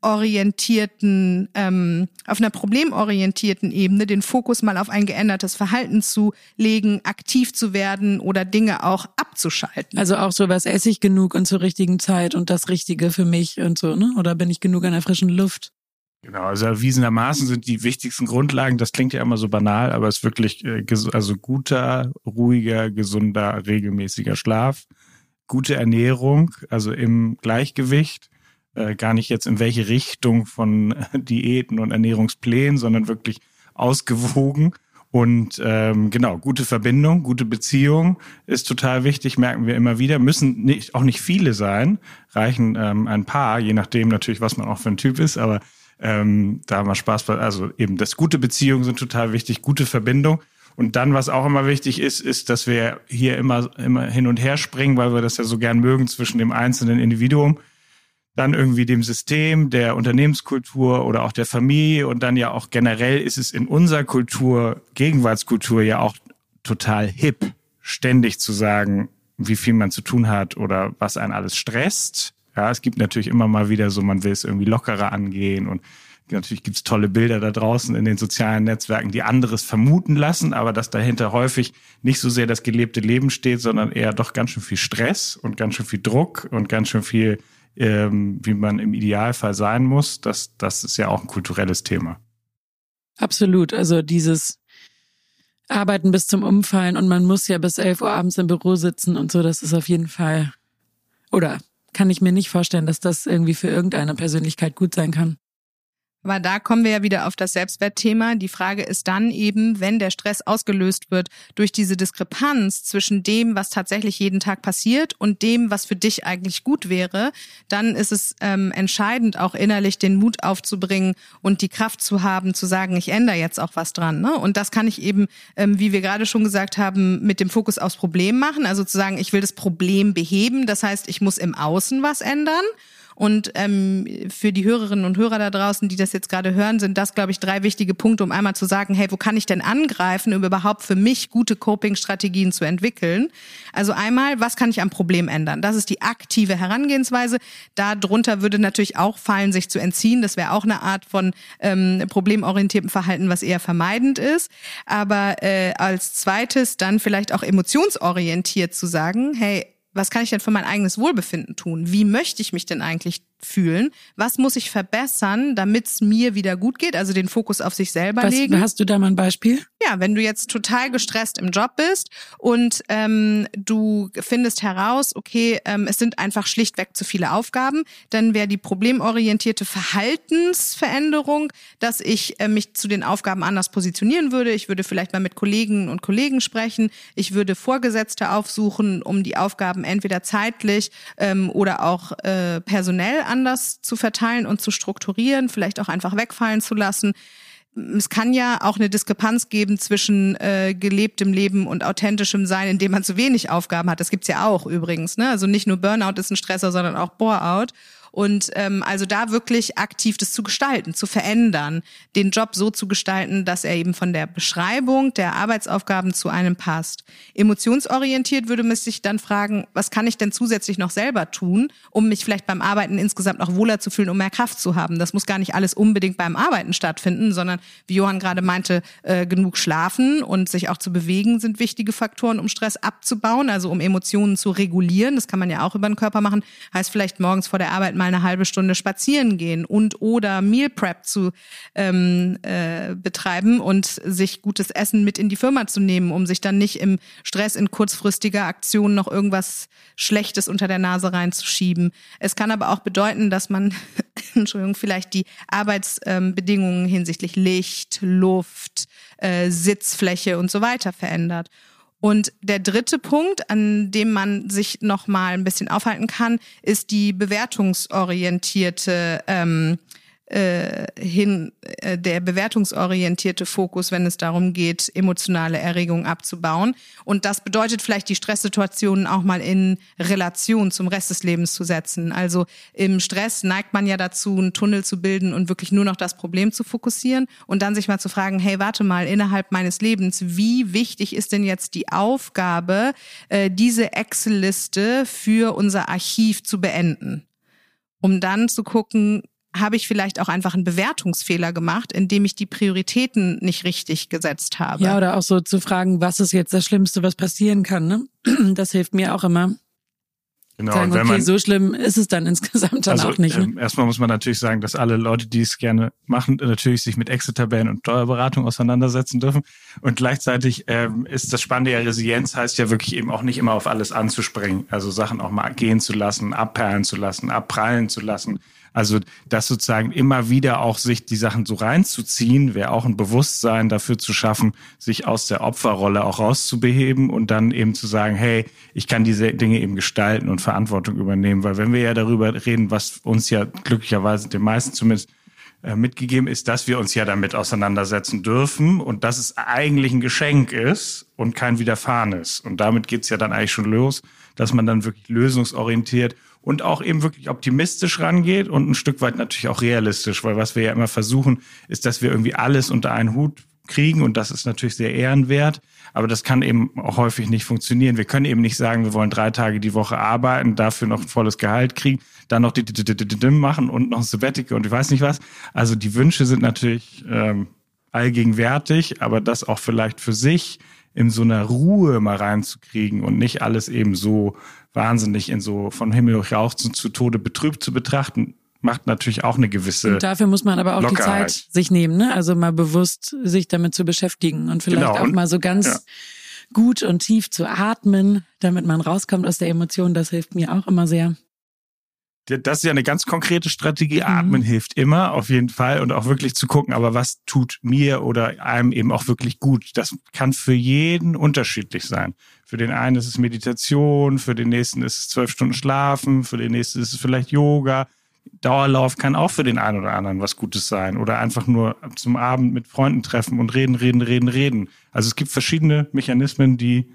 orientierten, ähm, auf einer problemorientierten Ebene den Fokus mal auf ein geändertes Verhalten zu legen, aktiv zu werden oder Dinge auch abzuschalten. Also auch so, was esse ich genug und zur richtigen Zeit und das Richtige für mich und so, ne? Oder bin ich genug an der frischen Luft? Genau, also erwiesenermaßen sind die wichtigsten Grundlagen, das klingt ja immer so banal, aber es ist wirklich äh, also guter, ruhiger, gesunder, regelmäßiger Schlaf, gute Ernährung, also im Gleichgewicht, äh, gar nicht jetzt in welche Richtung von äh, Diäten und Ernährungsplänen, sondern wirklich ausgewogen. Und ähm, genau, gute Verbindung, gute Beziehung ist total wichtig, merken wir immer wieder. Müssen nicht, auch nicht viele sein, reichen ähm, ein paar, je nachdem natürlich, was man auch für ein Typ ist, aber ähm, da haben wir Spaß bei. Also eben, das gute Beziehungen sind total wichtig, gute Verbindung. Und dann, was auch immer wichtig ist, ist, dass wir hier immer, immer hin und her springen, weil wir das ja so gern mögen zwischen dem einzelnen Individuum dann irgendwie dem System, der Unternehmenskultur oder auch der Familie und dann ja auch generell ist es in unserer Kultur, Gegenwartskultur ja auch total hip, ständig zu sagen, wie viel man zu tun hat oder was einen alles stresst. Ja, es gibt natürlich immer mal wieder so, man will es irgendwie lockerer angehen und natürlich gibt's tolle Bilder da draußen in den sozialen Netzwerken, die anderes vermuten lassen, aber dass dahinter häufig nicht so sehr das gelebte Leben steht, sondern eher doch ganz schön viel Stress und ganz schön viel Druck und ganz schön viel ähm, wie man im Idealfall sein muss, das, das ist ja auch ein kulturelles Thema. Absolut. Also dieses Arbeiten bis zum Umfallen und man muss ja bis 11 Uhr abends im Büro sitzen und so, das ist auf jeden Fall, oder kann ich mir nicht vorstellen, dass das irgendwie für irgendeine Persönlichkeit gut sein kann. Aber da kommen wir ja wieder auf das Selbstwertthema. Die Frage ist dann eben, wenn der Stress ausgelöst wird durch diese Diskrepanz zwischen dem, was tatsächlich jeden Tag passiert und dem, was für dich eigentlich gut wäre, dann ist es ähm, entscheidend, auch innerlich den Mut aufzubringen und die Kraft zu haben, zu sagen, ich ändere jetzt auch was dran. Ne? Und das kann ich eben, ähm, wie wir gerade schon gesagt haben, mit dem Fokus aufs Problem machen. Also zu sagen, ich will das Problem beheben. Das heißt, ich muss im Außen was ändern. Und ähm, für die Hörerinnen und Hörer da draußen, die das jetzt gerade hören, sind das, glaube ich, drei wichtige Punkte, um einmal zu sagen, hey, wo kann ich denn angreifen, um überhaupt für mich gute Coping-Strategien zu entwickeln? Also einmal, was kann ich am Problem ändern? Das ist die aktive Herangehensweise. Darunter würde natürlich auch fallen, sich zu entziehen. Das wäre auch eine Art von ähm, problemorientiertem Verhalten, was eher vermeidend ist. Aber äh, als zweites dann vielleicht auch emotionsorientiert zu sagen, hey, was kann ich denn für mein eigenes Wohlbefinden tun? Wie möchte ich mich denn eigentlich fühlen? Was muss ich verbessern, damit es mir wieder gut geht? Also den Fokus auf sich selber Was, legen. Hast du da mal ein Beispiel? Ja, wenn du jetzt total gestresst im Job bist und ähm, du findest heraus, okay, ähm, es sind einfach schlichtweg zu viele Aufgaben, dann wäre die problemorientierte Verhaltensveränderung, dass ich äh, mich zu den Aufgaben anders positionieren würde. Ich würde vielleicht mal mit Kollegen und Kollegen sprechen. Ich würde Vorgesetzte aufsuchen, um die Aufgaben entweder zeitlich ähm, oder auch äh, personell anders zu verteilen und zu strukturieren, vielleicht auch einfach wegfallen zu lassen. Es kann ja auch eine Diskrepanz geben zwischen äh, gelebtem Leben und authentischem Sein, indem man zu wenig Aufgaben hat. Das gibt's ja auch übrigens. Ne? Also nicht nur Burnout ist ein Stresser, sondern auch Bore-out. Und ähm, also da wirklich aktiv das zu gestalten, zu verändern, den Job so zu gestalten, dass er eben von der Beschreibung der Arbeitsaufgaben zu einem passt. Emotionsorientiert würde man sich dann fragen, was kann ich denn zusätzlich noch selber tun, um mich vielleicht beim Arbeiten insgesamt noch wohler zu fühlen, um mehr Kraft zu haben. Das muss gar nicht alles unbedingt beim Arbeiten stattfinden, sondern wie Johann gerade meinte, äh, genug schlafen und sich auch zu bewegen sind wichtige Faktoren, um Stress abzubauen, also um Emotionen zu regulieren. Das kann man ja auch über den Körper machen. Heißt vielleicht morgens vor der Arbeit mal eine halbe Stunde spazieren gehen und oder Meal Prep zu ähm, äh, betreiben und sich gutes Essen mit in die Firma zu nehmen, um sich dann nicht im Stress in kurzfristiger Aktion noch irgendwas Schlechtes unter der Nase reinzuschieben. Es kann aber auch bedeuten, dass man, Entschuldigung, vielleicht die Arbeitsbedingungen hinsichtlich Licht, Luft, äh, Sitzfläche und so weiter verändert. Und der dritte Punkt, an dem man sich noch mal ein bisschen aufhalten kann, ist die bewertungsorientierte ähm, äh, hin äh, der bewertungsorientierte Fokus, wenn es darum geht, emotionale Erregung abzubauen. Und das bedeutet vielleicht die Stresssituationen auch mal in Relation zum Rest des Lebens zu setzen. Also im Stress neigt man ja dazu, einen Tunnel zu bilden und wirklich nur noch das Problem zu fokussieren und dann sich mal zu fragen, hey, warte mal, innerhalb meines Lebens, wie wichtig ist denn jetzt die Aufgabe, äh, diese Excel-Liste für unser Archiv zu beenden? um dann zu gucken, habe ich vielleicht auch einfach einen Bewertungsfehler gemacht, indem ich die Prioritäten nicht richtig gesetzt habe. Ja, oder auch so zu fragen, was ist jetzt das Schlimmste, was passieren kann. Ne? Das hilft mir auch immer. Genau, sagen, und wenn okay, man, so schlimm ist es dann insgesamt dann also, auch nicht. Ne? Ähm, erstmal muss man natürlich sagen, dass alle Leute, die es gerne machen, natürlich sich mit Excel-Tabellen und Steuerberatung auseinandersetzen dürfen. Und gleichzeitig ähm, ist das Spannende ja, Resilienz heißt ja wirklich eben auch nicht immer auf alles anzuspringen. Also Sachen auch mal gehen zu lassen, abperlen zu lassen, abprallen zu lassen also das sozusagen immer wieder auch sich die Sachen so reinzuziehen, wäre auch ein Bewusstsein dafür zu schaffen, sich aus der Opferrolle auch rauszubeheben und dann eben zu sagen, hey, ich kann diese Dinge eben gestalten und Verantwortung übernehmen. Weil wenn wir ja darüber reden, was uns ja glücklicherweise den meisten zumindest äh, mitgegeben ist, dass wir uns ja damit auseinandersetzen dürfen und dass es eigentlich ein Geschenk ist und kein Widerfahrenes. Und damit geht's ja dann eigentlich schon los, dass man dann wirklich lösungsorientiert und auch eben wirklich optimistisch rangeht und ein Stück weit natürlich auch realistisch, weil was wir ja immer versuchen, ist, dass wir irgendwie alles unter einen Hut kriegen und das ist natürlich sehr ehrenwert, aber das kann eben auch häufig nicht funktionieren. Wir können eben nicht sagen, wir wollen drei Tage die Woche arbeiten, dafür noch ein volles Gehalt kriegen, dann noch die Dim machen und noch ein Sabbatical und ich weiß nicht was. Also die Wünsche sind natürlich ähm, allgegenwärtig, aber das auch vielleicht für sich in so einer Ruhe mal reinzukriegen und nicht alles eben so wahnsinnig in so von Himmel jauchzen zu Tode betrübt zu betrachten, macht natürlich auch eine gewisse. Und dafür muss man aber auch Lockerheit. die Zeit sich nehmen, ne? Also mal bewusst sich damit zu beschäftigen und vielleicht genau. auch mal so ganz ja. gut und tief zu atmen, damit man rauskommt aus der Emotion. Das hilft mir auch immer sehr. Das ist ja eine ganz konkrete Strategie. Mhm. Atmen mhm. hilft immer, auf jeden Fall. Und auch wirklich zu gucken, aber was tut mir oder einem eben auch wirklich gut? Das kann für jeden unterschiedlich sein. Für den einen ist es Meditation, für den nächsten ist es zwölf Stunden Schlafen, für den nächsten ist es vielleicht Yoga. Dauerlauf kann auch für den einen oder anderen was Gutes sein. Oder einfach nur zum Abend mit Freunden treffen und reden, reden, reden, reden. Also es gibt verschiedene Mechanismen, die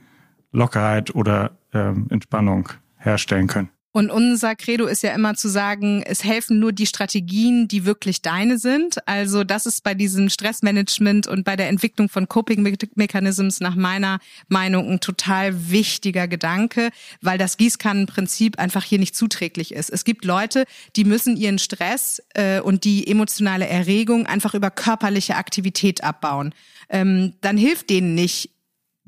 Lockerheit oder ähm, Entspannung herstellen können. Und unser Credo ist ja immer zu sagen, es helfen nur die Strategien, die wirklich deine sind. Also das ist bei diesem Stressmanagement und bei der Entwicklung von Coping Mechanisms nach meiner Meinung ein total wichtiger Gedanke, weil das Gießkannenprinzip einfach hier nicht zuträglich ist. Es gibt Leute, die müssen ihren Stress äh, und die emotionale Erregung einfach über körperliche Aktivität abbauen. Ähm, dann hilft denen nicht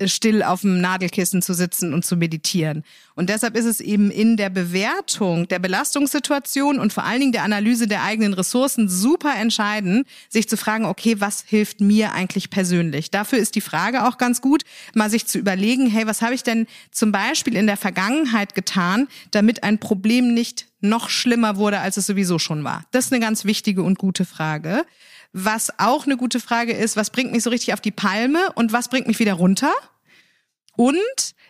still auf dem Nadelkissen zu sitzen und zu meditieren. Und deshalb ist es eben in der Bewertung der Belastungssituation und vor allen Dingen der Analyse der eigenen Ressourcen super entscheidend, sich zu fragen, okay, was hilft mir eigentlich persönlich? Dafür ist die Frage auch ganz gut, mal sich zu überlegen, hey, was habe ich denn zum Beispiel in der Vergangenheit getan, damit ein Problem nicht noch schlimmer wurde, als es sowieso schon war? Das ist eine ganz wichtige und gute Frage. Was auch eine gute Frage ist, was bringt mich so richtig auf die Palme und was bringt mich wieder runter? Und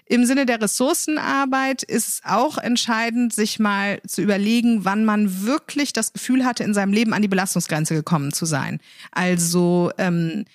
im Sinne der Ressourcenarbeit ist es auch entscheidend, sich mal zu überlegen, wann man wirklich das Gefühl hatte, in seinem Leben an die Belastungsgrenze gekommen zu sein. Also ähm,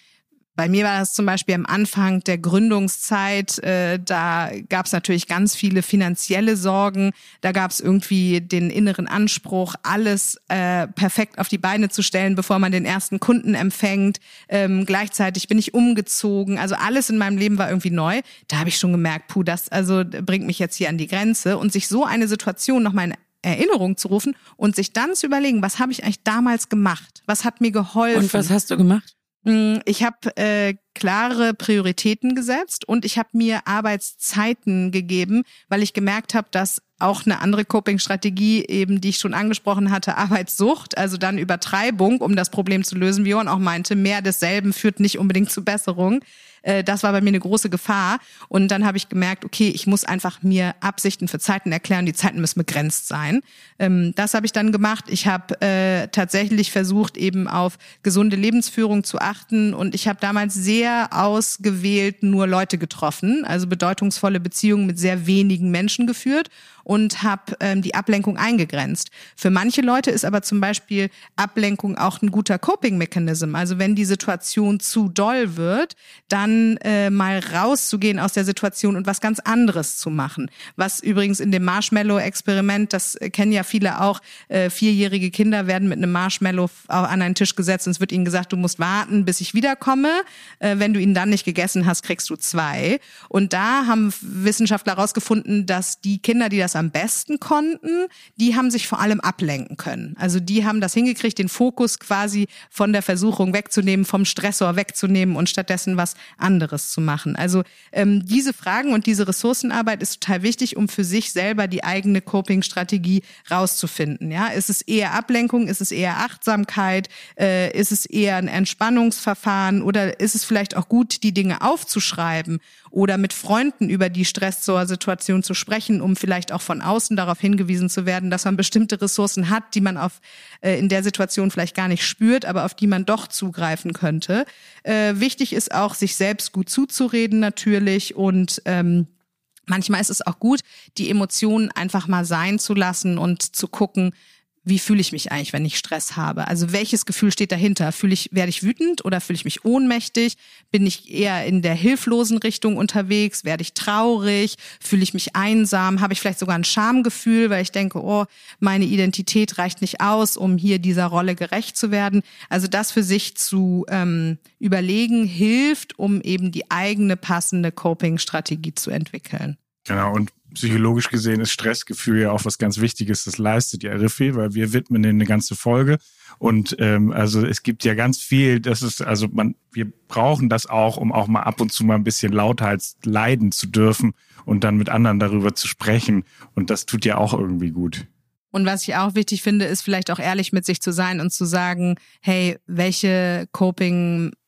bei mir war das zum Beispiel am Anfang der Gründungszeit, äh, da gab es natürlich ganz viele finanzielle Sorgen, da gab es irgendwie den inneren Anspruch, alles äh, perfekt auf die Beine zu stellen, bevor man den ersten Kunden empfängt. Ähm, gleichzeitig bin ich umgezogen, also alles in meinem Leben war irgendwie neu. Da habe ich schon gemerkt, puh, das also bringt mich jetzt hier an die Grenze und sich so eine Situation nochmal in Erinnerung zu rufen und sich dann zu überlegen, was habe ich eigentlich damals gemacht? Was hat mir geholfen? Und was hast du gemacht? Mm, ich habe äh, klare Prioritäten gesetzt und ich habe mir Arbeitszeiten gegeben, weil ich gemerkt habe, dass auch eine andere Coping-Strategie eben, die ich schon angesprochen hatte, Arbeitssucht, also dann Übertreibung, um das Problem zu lösen, wie Johann auch meinte, mehr desselben führt nicht unbedingt zu Besserung. Äh, das war bei mir eine große Gefahr. Und dann habe ich gemerkt, okay, ich muss einfach mir Absichten für Zeiten erklären. Die Zeiten müssen begrenzt sein. Ähm, das habe ich dann gemacht. Ich habe äh, tatsächlich versucht, eben auf gesunde Lebensführung zu achten. Und ich habe damals sehr ausgewählt nur Leute getroffen, also bedeutungsvolle Beziehungen mit sehr wenigen Menschen geführt und habe ähm, die Ablenkung eingegrenzt. Für manche Leute ist aber zum Beispiel Ablenkung auch ein guter Coping-Mechanism. Also wenn die Situation zu doll wird, dann äh, mal rauszugehen aus der Situation und was ganz anderes zu machen. Was übrigens in dem Marshmallow-Experiment, das kennen ja viele auch, äh, vierjährige Kinder werden mit einem Marshmallow an einen Tisch gesetzt und es wird ihnen gesagt, du musst warten, bis ich wiederkomme. Äh, wenn du ihn dann nicht gegessen hast, kriegst du zwei. Und da haben Wissenschaftler herausgefunden, dass die Kinder, die das am besten konnten, die haben sich vor allem ablenken können. Also die haben das hingekriegt, den Fokus quasi von der Versuchung wegzunehmen, vom Stressor wegzunehmen und stattdessen was anderes zu machen. Also ähm, diese Fragen und diese Ressourcenarbeit ist total wichtig, um für sich selber die eigene Coping-Strategie rauszufinden. Ja, ist es eher Ablenkung, ist es eher Achtsamkeit, äh, ist es eher ein Entspannungsverfahren oder ist es vielleicht auch gut, die Dinge aufzuschreiben oder mit Freunden über die Stressorsituation zu sprechen, um vielleicht auch von außen darauf hingewiesen zu werden, dass man bestimmte Ressourcen hat, die man auf äh, in der Situation vielleicht gar nicht spürt, aber auf die man doch zugreifen könnte. Äh, wichtig ist auch, sich selbst gut zuzureden natürlich und ähm, Manchmal ist es auch gut, die Emotionen einfach mal sein zu lassen und zu gucken, wie fühle ich mich eigentlich, wenn ich Stress habe? Also welches Gefühl steht dahinter? Fühle ich, werde ich wütend oder fühle ich mich ohnmächtig? Bin ich eher in der hilflosen Richtung unterwegs? Werde ich traurig? Fühle ich mich einsam? Habe ich vielleicht sogar ein Schamgefühl, weil ich denke, oh, meine Identität reicht nicht aus, um hier dieser Rolle gerecht zu werden? Also das für sich zu ähm, überlegen hilft, um eben die eigene passende Coping-Strategie zu entwickeln. Genau, und psychologisch gesehen ist Stressgefühl ja auch was ganz Wichtiges. Das leistet ja Riffi, weil wir widmen denen eine ganze Folge. Und ähm, also es gibt ja ganz viel, das ist, also man, wir brauchen das auch, um auch mal ab und zu mal ein bisschen Lauthals leiden zu dürfen und dann mit anderen darüber zu sprechen. Und das tut ja auch irgendwie gut. Und was ich auch wichtig finde, ist vielleicht auch ehrlich mit sich zu sein und zu sagen, hey, welche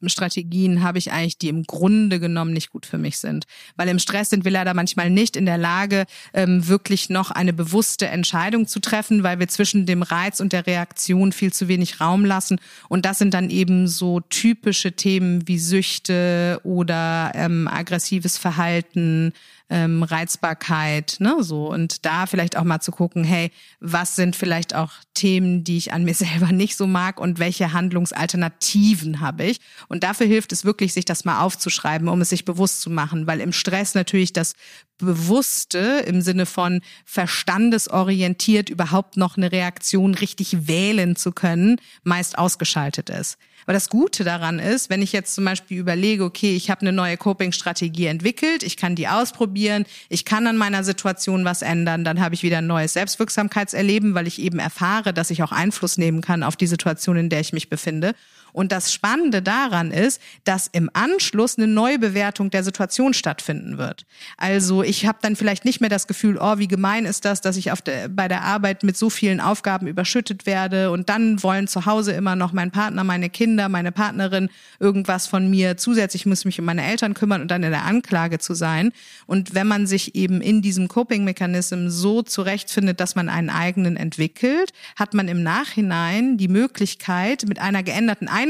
Coping-Strategien habe ich eigentlich, die im Grunde genommen nicht gut für mich sind? Weil im Stress sind wir leider manchmal nicht in der Lage, ähm, wirklich noch eine bewusste Entscheidung zu treffen, weil wir zwischen dem Reiz und der Reaktion viel zu wenig Raum lassen. Und das sind dann eben so typische Themen wie Süchte oder ähm, aggressives Verhalten, ähm, Reizbarkeit, ne, so und da vielleicht auch mal zu gucken, hey, was sind vielleicht auch Themen, die ich an mir selber nicht so mag und welche Handlungsalternativen habe ich? Und dafür hilft es wirklich, sich das mal aufzuschreiben, um es sich bewusst zu machen, weil im Stress natürlich das Bewusste im Sinne von verstandesorientiert überhaupt noch eine Reaktion richtig wählen zu können, meist ausgeschaltet ist. Aber das Gute daran ist, wenn ich jetzt zum Beispiel überlege, okay, ich habe eine neue Coping-Strategie entwickelt, ich kann die ausprobieren, ich kann an meiner Situation was ändern, dann habe ich wieder ein neues Selbstwirksamkeitserleben, weil ich eben erfahre, dass ich auch Einfluss nehmen kann auf die Situation, in der ich mich befinde. Und das Spannende daran ist, dass im Anschluss eine Neubewertung der Situation stattfinden wird. Also ich habe dann vielleicht nicht mehr das Gefühl, oh, wie gemein ist das, dass ich auf der, bei der Arbeit mit so vielen Aufgaben überschüttet werde und dann wollen zu Hause immer noch mein Partner, meine Kinder, meine Partnerin irgendwas von mir. Zusätzlich muss ich mich um meine Eltern kümmern und dann in der Anklage zu sein. Und wenn man sich eben in diesem Coping-Mechanismus so zurechtfindet, dass man einen eigenen entwickelt, hat man im Nachhinein die Möglichkeit, mit einer geänderten Einstellung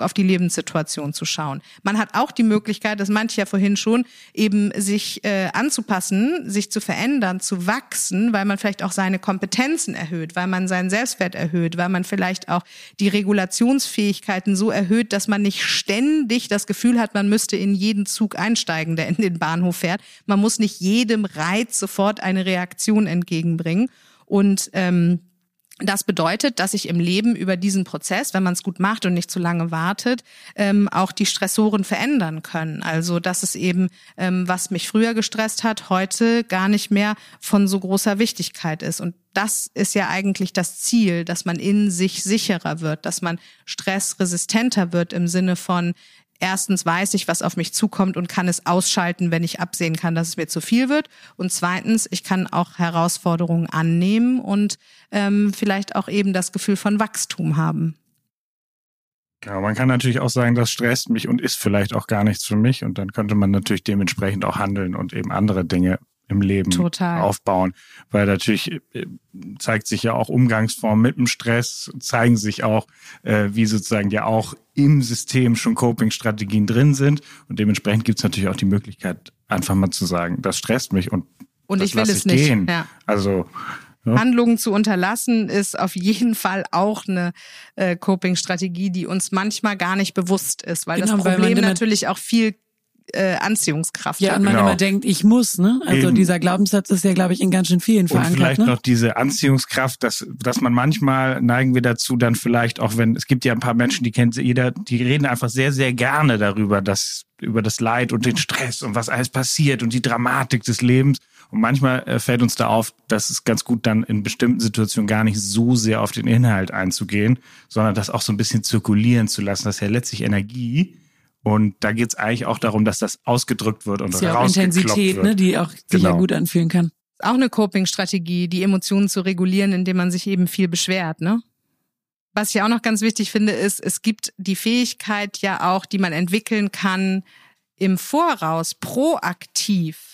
auf die Lebenssituation zu schauen. Man hat auch die Möglichkeit, das meinte ich ja vorhin schon, eben sich äh, anzupassen, sich zu verändern, zu wachsen, weil man vielleicht auch seine Kompetenzen erhöht, weil man seinen Selbstwert erhöht, weil man vielleicht auch die Regulationsfähigkeiten so erhöht, dass man nicht ständig das Gefühl hat, man müsste in jeden Zug einsteigen, der in den Bahnhof fährt. Man muss nicht jedem Reiz sofort eine Reaktion entgegenbringen. Und ähm, das bedeutet, dass sich im Leben über diesen Prozess, wenn man es gut macht und nicht zu lange wartet, ähm, auch die Stressoren verändern können. Also dass es eben, ähm, was mich früher gestresst hat, heute gar nicht mehr von so großer Wichtigkeit ist. Und das ist ja eigentlich das Ziel, dass man in sich sicherer wird, dass man stressresistenter wird im Sinne von, erstens weiß ich, was auf mich zukommt und kann es ausschalten, wenn ich absehen kann, dass es mir zu viel wird. Und zweitens, ich kann auch Herausforderungen annehmen und ähm, vielleicht auch eben das Gefühl von Wachstum haben. Ja, man kann natürlich auch sagen, das stresst mich und ist vielleicht auch gar nichts für mich. Und dann könnte man natürlich dementsprechend auch handeln und eben andere Dinge im Leben Total. aufbauen. Weil natürlich äh, zeigt sich ja auch Umgangsformen mit dem Stress, zeigen sich auch, äh, wie sozusagen ja auch im System schon Coping-Strategien drin sind. Und dementsprechend gibt es natürlich auch die Möglichkeit, einfach mal zu sagen, das stresst mich und, und das ich will es ich nicht. Gehen. Ja. Also ja. Handlungen zu unterlassen ist auf jeden Fall auch eine äh, Coping-Strategie, die uns manchmal gar nicht bewusst ist, weil genau, das Problem weil natürlich auch viel äh, Anziehungskraft ja, hat. und man genau. immer denkt, ich muss, ne? Also Eben. dieser Glaubenssatz ist ja, glaube ich, in ganz schön vielen verankert. Und vielleicht ne? noch diese Anziehungskraft, dass, dass man manchmal neigen wir dazu, dann vielleicht auch, wenn, es gibt ja ein paar Menschen, die kennt jeder, die reden einfach sehr, sehr gerne darüber, dass, über das Leid und den Stress und was alles passiert und die Dramatik des Lebens. Und manchmal äh, fällt uns da auf, dass es ganz gut dann in bestimmten Situationen gar nicht so sehr auf den Inhalt einzugehen, sondern das auch so ein bisschen zirkulieren zu lassen. Das ist ja letztlich Energie und da geht es eigentlich auch darum, dass das ausgedrückt wird und das ist ja auch Intensität, wird. Ne, die auch sich genau. ja gut anfühlen kann. Auch eine Coping-Strategie, die Emotionen zu regulieren, indem man sich eben viel beschwert, ne? Was ich auch noch ganz wichtig finde, ist, es gibt die Fähigkeit ja auch, die man entwickeln kann, im Voraus proaktiv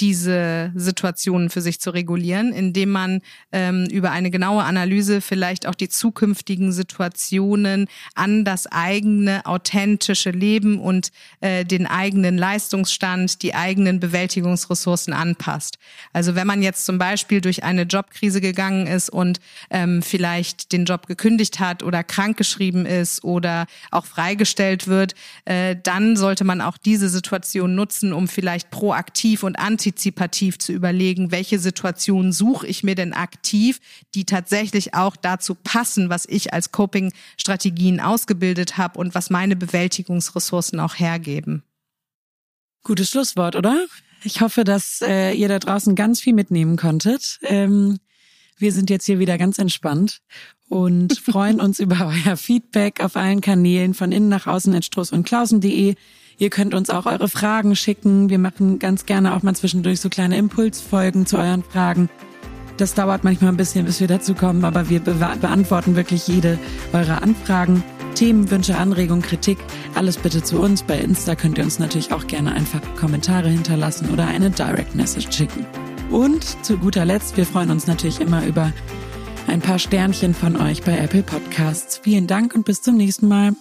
diese Situationen für sich zu regulieren, indem man ähm, über eine genaue Analyse vielleicht auch die zukünftigen Situationen an das eigene authentische Leben und äh, den eigenen Leistungsstand, die eigenen Bewältigungsressourcen anpasst. Also wenn man jetzt zum Beispiel durch eine Jobkrise gegangen ist und ähm, vielleicht den Job gekündigt hat oder krankgeschrieben ist oder auch freigestellt wird, äh, dann sollte man auch diese Situation nutzen, um vielleicht proaktiv und anti antizipativ zu überlegen, welche Situationen suche ich mir denn aktiv, die tatsächlich auch dazu passen, was ich als Coping-Strategien ausgebildet habe und was meine Bewältigungsressourcen auch hergeben. Gutes Schlusswort, oder? Ich hoffe, dass äh, ihr da draußen ganz viel mitnehmen konntet. Ähm, wir sind jetzt hier wieder ganz entspannt und freuen uns über euer Feedback auf allen Kanälen von innen nach außen at struss und klausen.de. Ihr könnt uns auch eure Fragen schicken. Wir machen ganz gerne auch mal zwischendurch so kleine Impulsfolgen zu euren Fragen. Das dauert manchmal ein bisschen, bis wir dazu kommen, aber wir be beantworten wirklich jede eurer Anfragen. Themen, Wünsche, Anregungen, Kritik, alles bitte zu uns. Bei Insta könnt ihr uns natürlich auch gerne einfach Kommentare hinterlassen oder eine Direct Message schicken. Und zu guter Letzt, wir freuen uns natürlich immer über ein paar Sternchen von euch bei Apple Podcasts. Vielen Dank und bis zum nächsten Mal.